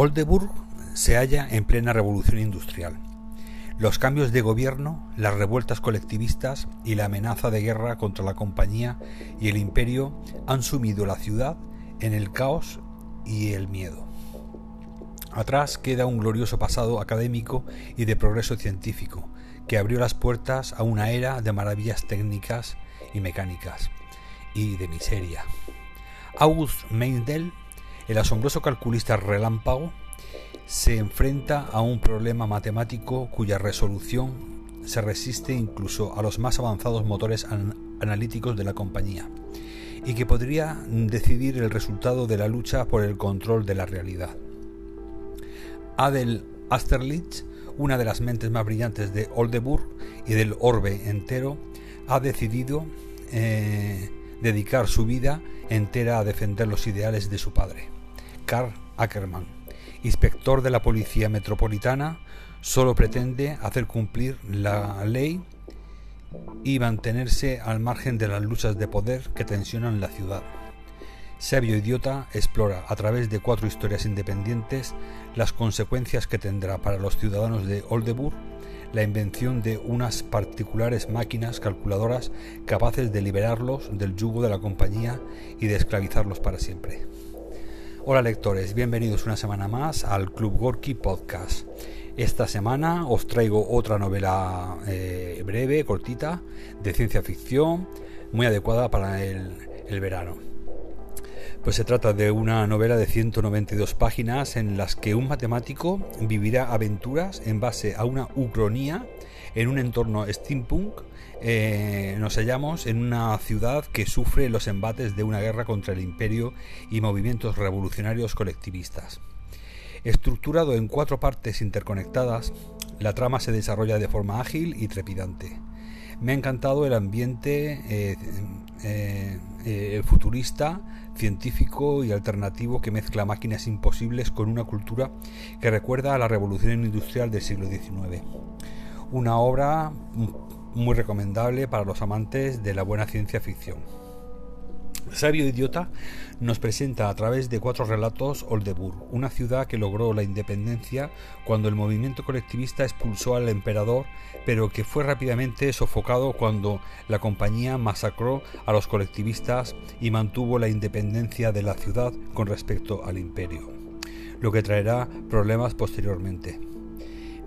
Oldenburg se halla en plena revolución industrial. Los cambios de gobierno, las revueltas colectivistas y la amenaza de guerra contra la compañía y el imperio han sumido la ciudad en el caos y el miedo. Atrás queda un glorioso pasado académico y de progreso científico, que abrió las puertas a una era de maravillas técnicas y mecánicas, y de miseria. August Meindel el asombroso calculista relámpago se enfrenta a un problema matemático cuya resolución se resiste incluso a los más avanzados motores analíticos de la compañía y que podría decidir el resultado de la lucha por el control de la realidad. Adel Asterlich, una de las mentes más brillantes de Oldenburg y del orbe entero, ha decidido eh, dedicar su vida entera a defender los ideales de su padre. Karl Ackermann, inspector de la Policía Metropolitana, solo pretende hacer cumplir la ley y mantenerse al margen de las luchas de poder que tensionan la ciudad. Sabio Idiota explora a través de cuatro historias independientes las consecuencias que tendrá para los ciudadanos de Oldenburg la invención de unas particulares máquinas calculadoras capaces de liberarlos del yugo de la compañía y de esclavizarlos para siempre. Hola lectores, bienvenidos una semana más al Club Gorky Podcast. Esta semana os traigo otra novela eh, breve, cortita, de ciencia ficción, muy adecuada para el, el verano. Pues se trata de una novela de 192 páginas en las que un matemático vivirá aventuras en base a una ucronía en un entorno steampunk eh, nos hallamos en una ciudad que sufre los embates de una guerra contra el imperio y movimientos revolucionarios colectivistas. Estructurado en cuatro partes interconectadas, la trama se desarrolla de forma ágil y trepidante. Me ha encantado el ambiente eh, eh, futurista, científico y alternativo que mezcla máquinas imposibles con una cultura que recuerda a la revolución industrial del siglo XIX. Una obra muy recomendable para los amantes de la buena ciencia ficción. Sabio Idiota nos presenta a través de cuatro relatos Oldenburg, una ciudad que logró la independencia cuando el movimiento colectivista expulsó al emperador, pero que fue rápidamente sofocado cuando la compañía masacró a los colectivistas y mantuvo la independencia de la ciudad con respecto al imperio, lo que traerá problemas posteriormente.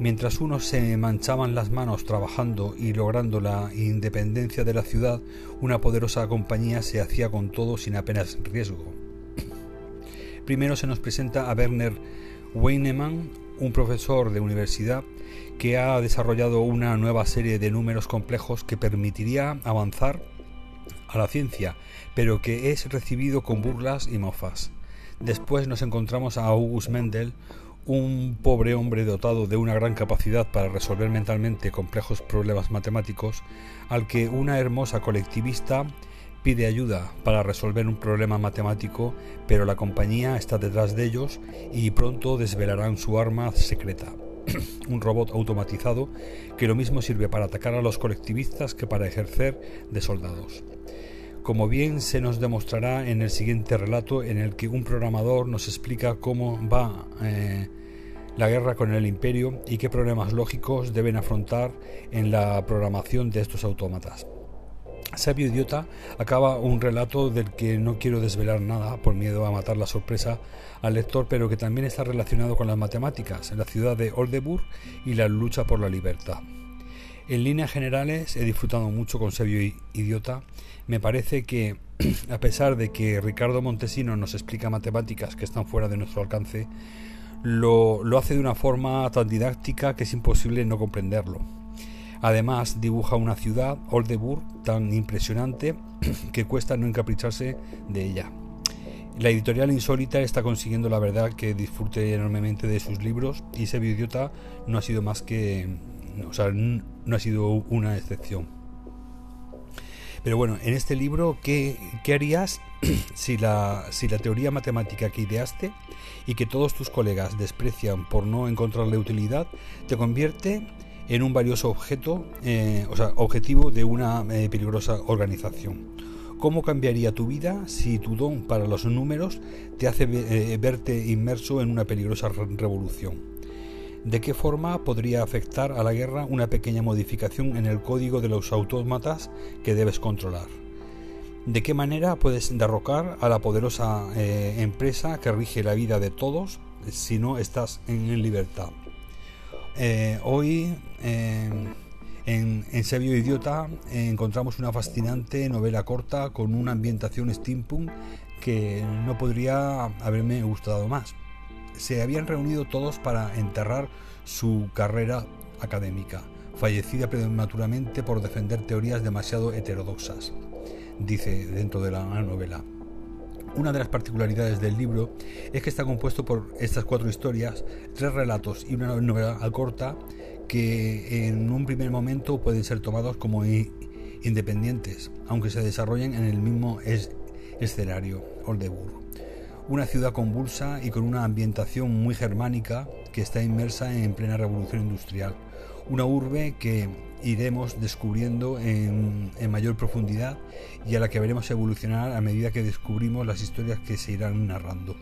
Mientras unos se manchaban las manos trabajando y logrando la independencia de la ciudad, una poderosa compañía se hacía con todo sin apenas riesgo. Primero se nos presenta a Werner Weinemann, un profesor de universidad que ha desarrollado una nueva serie de números complejos que permitiría avanzar a la ciencia, pero que es recibido con burlas y mofas. Después nos encontramos a August Mendel, un pobre hombre dotado de una gran capacidad para resolver mentalmente complejos problemas matemáticos, al que una hermosa colectivista pide ayuda para resolver un problema matemático, pero la compañía está detrás de ellos y pronto desvelarán su arma secreta, un robot automatizado que lo mismo sirve para atacar a los colectivistas que para ejercer de soldados como bien se nos demostrará en el siguiente relato en el que un programador nos explica cómo va eh, la guerra con el imperio y qué problemas lógicos deben afrontar en la programación de estos autómatas. Sabio Idiota acaba un relato del que no quiero desvelar nada por miedo a matar la sorpresa al lector, pero que también está relacionado con las matemáticas, la ciudad de Oldenburg y la lucha por la libertad. En líneas generales he disfrutado mucho con Sabio Idiota. Me parece que, a pesar de que Ricardo Montesino nos explica matemáticas que están fuera de nuestro alcance, lo, lo hace de una forma tan didáctica que es imposible no comprenderlo. Además, dibuja una ciudad, Oldenburg, tan impresionante que cuesta no encapricharse de ella. La editorial Insólita está consiguiendo la verdad que disfrute enormemente de sus libros y ese idiota no ha sido más que o sea, no ha sido una excepción. Pero bueno, en este libro, ¿qué, harías si la, si la teoría matemática que ideaste y que todos tus colegas desprecian por no encontrarle utilidad, te convierte en un valioso objeto, eh, o sea, objetivo de una eh, peligrosa organización? ¿Cómo cambiaría tu vida si tu don para los números te hace eh, verte inmerso en una peligrosa revolución? ¿De qué forma podría afectar a la guerra una pequeña modificación en el código de los autómatas que debes controlar? ¿De qué manera puedes derrocar a la poderosa eh, empresa que rige la vida de todos si no estás en libertad? Eh, hoy en, en Sabio Idiota encontramos una fascinante novela corta con una ambientación steampunk que no podría haberme gustado más. Se habían reunido todos para enterrar su carrera académica, fallecida prematuramente por defender teorías demasiado heterodoxas dice dentro de la novela. Una de las particularidades del libro es que está compuesto por estas cuatro historias, tres relatos y una novela corta que en un primer momento pueden ser tomados como independientes, aunque se desarrollen en el mismo escenario, Oldenburg. Una ciudad convulsa y con una ambientación muy germánica que está inmersa en plena revolución industrial. Una urbe que iremos descubriendo en, mayor profundidad y a la que veremos evolucionar a medida que descubrimos las historias que se irán narrando.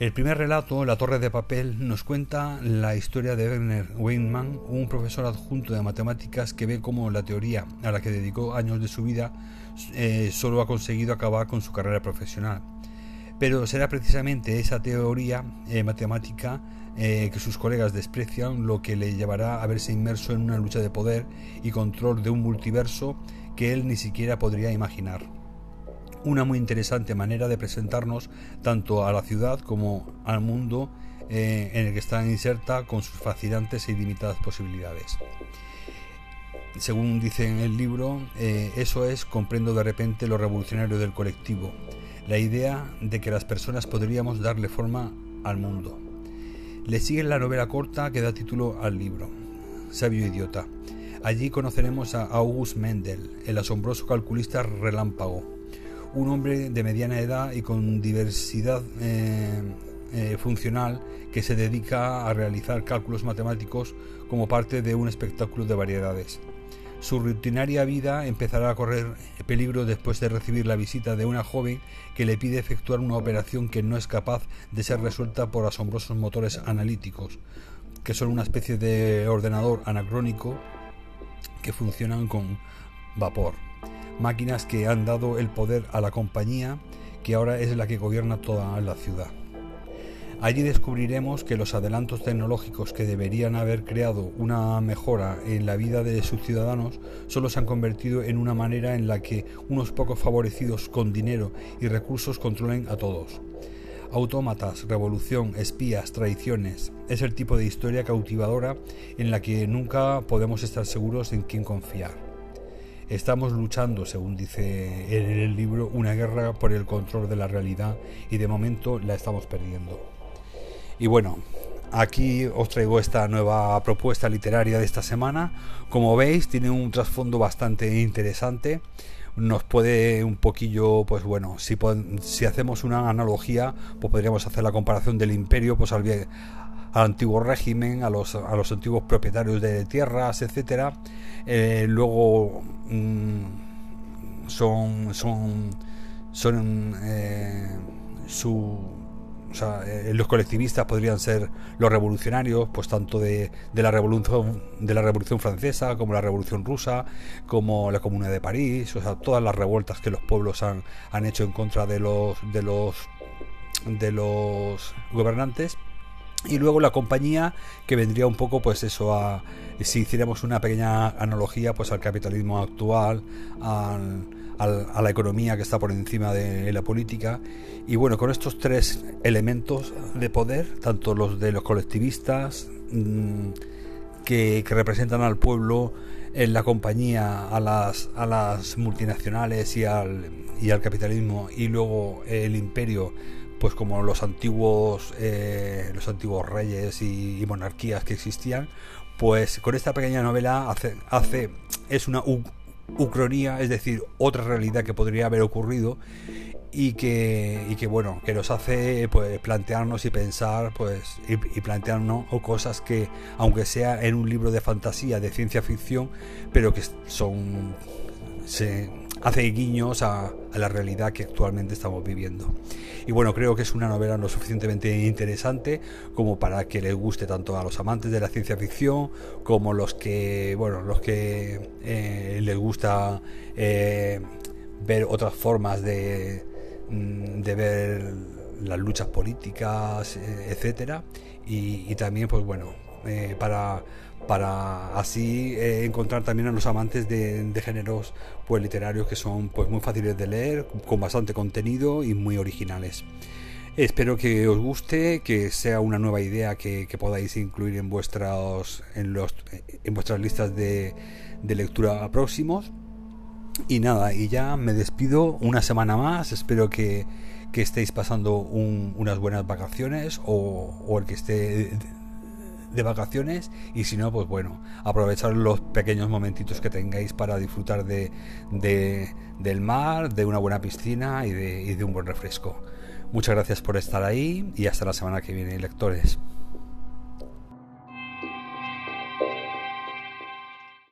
El primer relato, La Torre de Papel, nos cuenta la historia de Werner Weinmann, un profesor adjunto de matemáticas que ve cómo la teoría a la que dedicó años de su vida eh, solo ha conseguido acabar con su carrera profesional. Pero será precisamente esa teoría eh, matemática eh, que sus colegas desprecian, lo que le llevará a verse inmerso en una lucha de poder y control de un multiverso que él ni siquiera podría imaginar. Una muy interesante manera de presentarnos tanto a la ciudad como al mundo eh, en el que está inserta con sus fascinantes e ilimitadas posibilidades. Según dice en el libro, eso es comprendo de repente lo revolucionario del colectivo, la idea de que las personas podríamos darle forma al mundo. Le sigue la novela corta que da título al libro, Sabio Idiota. Allí conoceremos a August Mendel, el asombroso calculista relámpago, un hombre de mediana edad y con diversidad eh, eh, funcional que se dedica a realizar cálculos matemáticos como parte de un espectáculo de variedades. Su rutinaria vida empezará a correr peligro después de recibir la visita de una joven que le pide efectuar una operación que no es capaz de ser resuelta por asombrosos motores analíticos, que son una especie de ordenador anacrónico que funcionan con vapor. Máquinas que han dado el poder a la compañía que ahora es la que gobierna toda la ciudad. Allí descubriremos que los adelantos tecnológicos que deberían haber creado una mejora en la vida de sus ciudadanos solo se han convertido en una manera en la que unos pocos favorecidos con dinero y recursos controlen a todos. Autómatas, revolución, espías, traiciones. Es el tipo de historia cautivadora en la que nunca podemos estar seguros en quién confiar. Estamos luchando, según dice en el libro, una guerra por el control de la realidad y de momento la estamos perdiendo. Y bueno, aquí os traigo esta nueva propuesta literaria de esta semana. Como veis, tiene un trasfondo bastante interesante. Nos puede un poquillo, pues bueno, si, si hacemos una analogía, pues podríamos hacer la comparación del imperio pues al, antiguo régimen, a los, a los antiguos propietarios de tierras, etcétera. Eh, luego mm, son, son, son eh, su o sea, eh, los colectivistas podrían ser los revolucionarios, pues tanto de, la revolución de la revolución francesa como la revolución rusa, como la Comuna de París, o sea, todas las revueltas que los pueblos han, han hecho en contra de los de los de los gobernantes y luego la compañía que vendría un poco pues eso a si hiciéramos una pequeña analogía pues al capitalismo actual al a la economía que está por encima de la política. Y bueno, con estos tres elementos de poder, tanto los de los colectivistas, mm, que, representan al pueblo, en la compañía, a las, a las multinacionales y al, y al capitalismo, y luego el imperio, pues como los antiguos, eh, los antiguos reyes y, monarquías que existían, pues con esta pequeña novela hace, hace es una ucronía, es decir, otra realidad que podría haber ocurrido y que, y que bueno, que nos hace pues, plantearnos y pensar pues, y, plantearnos cosas que, aunque sea en un libro de fantasía, de ciencia ficción, pero que son se, hace guiños a, la realidad que actualmente estamos viviendo. Y bueno, creo que es una novela lo suficientemente interesante como para que les guste tanto a los amantes de la ciencia ficción como los que, bueno, los que eh, les gusta eh, ver otras formas de, mm, de ver las luchas políticas, eh, etcétera. Y, también, pues bueno, para para así eh, encontrar también a los amantes de, géneros pues literarios que son pues muy fáciles de leer, con bastante contenido y muy originales. Espero que os guste, que sea una nueva idea que, podáis incluir en vuestras, en, los, en vuestras listas de, lectura próximos. Y nada, y ya me despido una semana más. Espero que, estéis pasando unas buenas vacaciones o, o el que esté de vacaciones y si no, pues bueno, aprovechar los pequeños momentitos que tengáis para disfrutar de, del mar, de una buena piscina y de, y de un buen refresco. Muchas gracias por estar ahí y hasta la semana que viene, lectores.